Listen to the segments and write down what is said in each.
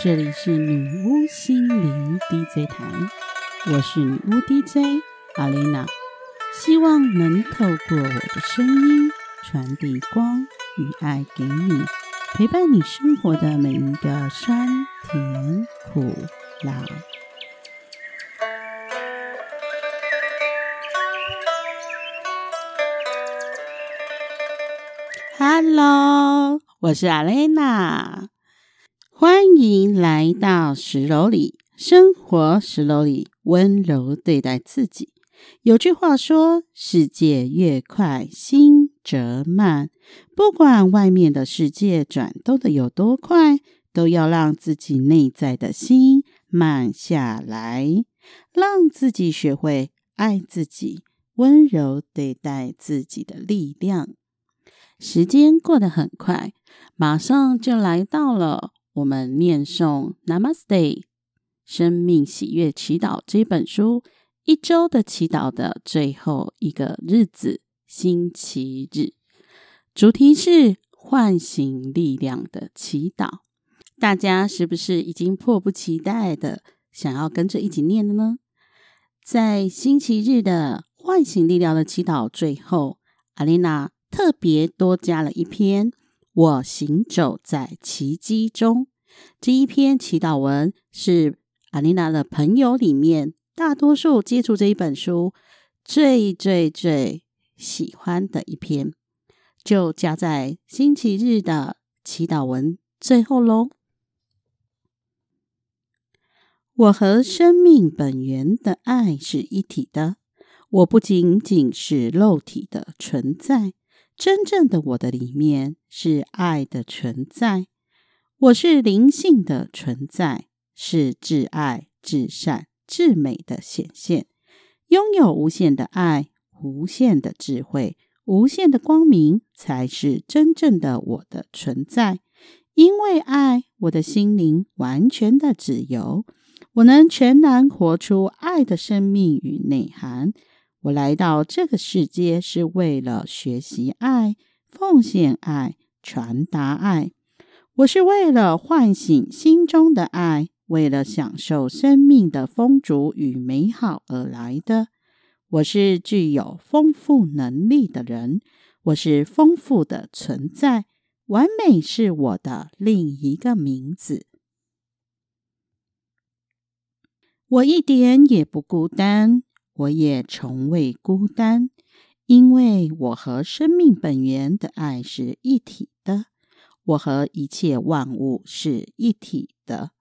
这里是女巫心灵 DJ 台，我是女巫 DJ 阿丽娜，希望能透过我的声音传递光与爱给你，陪伴你生活的每一个酸甜苦辣。Hello，我是阿蕾娜。欢迎来到十楼里，生活十楼里，温柔对待自己。有句话说：“世界越快，心则慢。”不管外面的世界转动的有多快，都要让自己内在的心慢下来，让自己学会爱自己，温柔对待自己的力量。时间过得很快，马上就来到了。我们念诵 Namaste 生命喜悦祈祷这本书一周的祈祷的最后一个日子，星期日，主题是唤醒力量的祈祷。大家是不是已经迫不及待的想要跟着一起念了呢？在星期日的唤醒力量的祈祷最后，阿丽娜特别多加了一篇。我行走在奇迹中。这一篇祈祷文是阿丽娜的朋友里面大多数接触这一本书最最最喜欢的一篇，就加在星期日的祈祷文最后喽。我和生命本源的爱是一体的，我不仅仅是肉体的存在。真正的我的里面是爱的存在，我是灵性的存在，是至爱、至善、至美的显现，拥有无限的爱、无限的智慧、无限的光明，才是真正的我的存在。因为爱，我的心灵完全的自由，我能全然活出爱的生命与内涵。我来到这个世界是为了学习爱、奉献爱、传达爱。我是为了唤醒心中的爱，为了享受生命的丰足与美好而来的。我是具有丰富能力的人，我是丰富的存在。完美是我的另一个名字。我一点也不孤单。我也从未孤单，因为我和生命本源的爱是一体的，我和一切万物是一体的。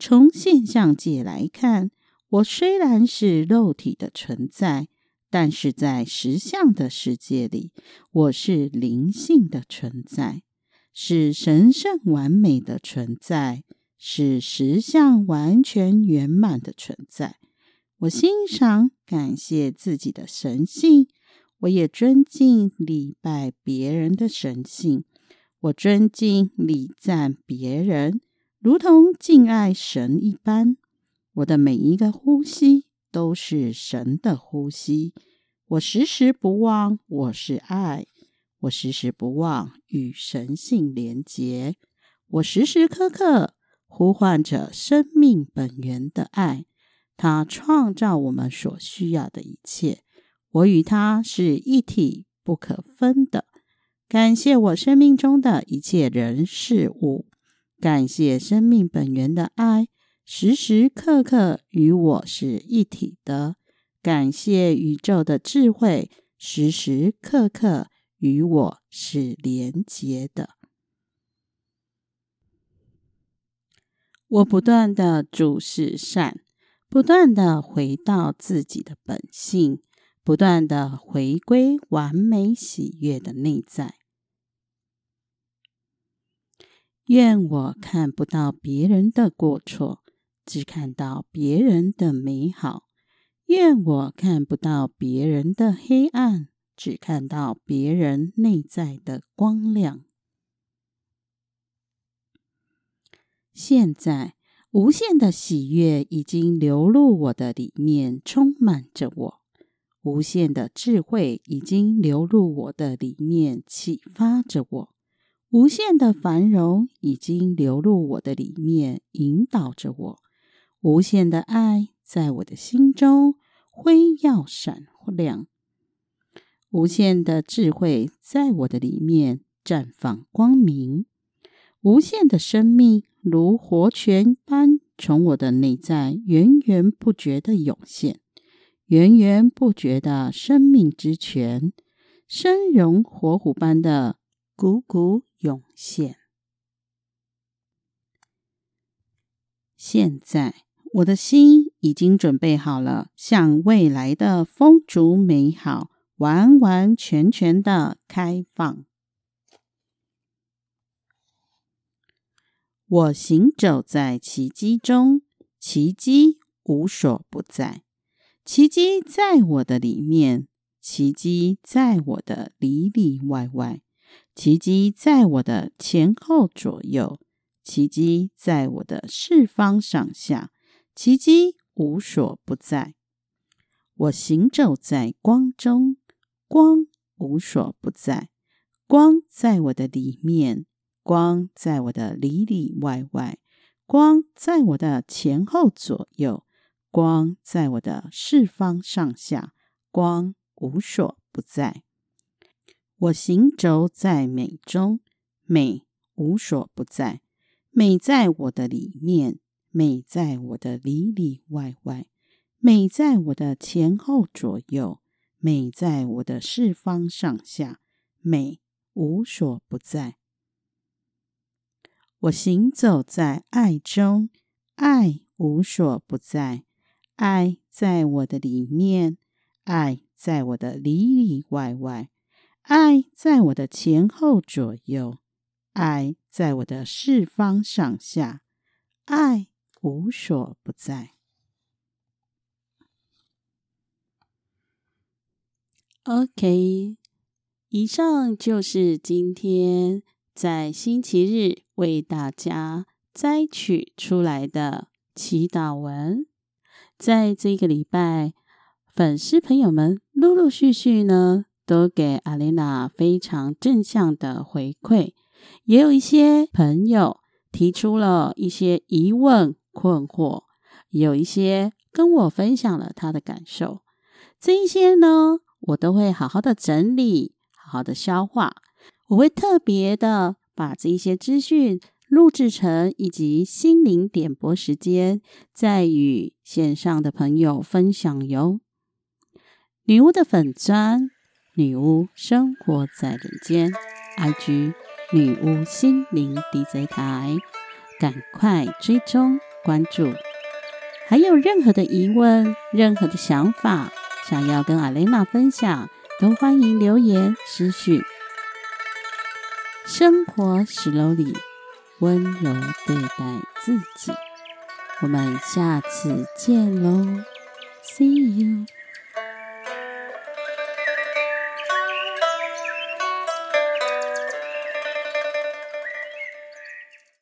从现象界来看，我虽然是肉体的存在，但是在实相的世界里，我是灵性的存在，是神圣完美的存在，是实相完全圆满的存在。我欣赏、感谢自己的神性，我也尊敬、礼拜别人的神性。我尊敬、礼赞别人，如同敬爱神一般。我的每一个呼吸都是神的呼吸。我时时不忘我是爱，我时时不忘与神性连结，我时时刻刻呼唤着生命本源的爱。他创造我们所需要的一切，我与他是一体不可分的。感谢我生命中的一切人事物，感谢生命本源的爱，时时刻刻与我是一体的。感谢宇宙的智慧，时时刻刻与我是连结的。我不断的注视善。不断的回到自己的本性，不断的回归完美喜悦的内在。愿我看不到别人的过错，只看到别人的美好；愿我看不到别人的黑暗，只看到别人内在的光亮。现在。无限的喜悦已经流入我的里面，充满着我；无限的智慧已经流入我的里面，启发着我；无限的繁荣已经流入我的里面，引导着我。无限的爱在我的心中辉耀闪亮，无限的智慧在我的里面绽放光明。无限的生命如活泉般从我的内在源源不绝的涌现，源源不绝的生命之泉，生龙活虎般的汩汩涌现。现在，我的心已经准备好了，向未来的丰足美好完完全全的开放。我行走在奇迹中，奇迹无所不在，奇迹在我的里面，奇迹在我的里里外外。奇迹在我的前后左右，奇迹在我的四方上下，奇迹无所不在。我行走在光中，光无所不在，光在我的里面，光在我的里里外外，光在我的前后左右，光在我的四方上下，光无所不在。我行走在美中，美无所不在，美在我的里面，美在我的里里外外，美在我的前后左右，美在我的四方上下，美无所不在。我行走在爱中，爱无所不在，爱在我的里面，爱在我的里里外外。爱在我的前后左右，爱在我的四方上下，爱无所不在。OK，以上就是今天在星期日为大家摘取出来的祈祷文。在这个礼拜，粉丝朋友们陆陆续续呢。都给阿莲娜非常正向的回馈，也有一些朋友提出了一些疑问困惑，有一些跟我分享了他的感受。这一些呢，我都会好好的整理，好好的消化。我会特别的把这一些资讯录制成以及心灵点播时间，再与线上的朋友分享哟。女巫的粉砖。女巫生活在人间，IG 女巫心灵 DJ 台，赶快追踪关注。还有任何的疑问、任何的想法，想要跟阿雷娜分享，都欢迎留言私讯。生活史楼里温柔对待自己。我们下次见喽，See you。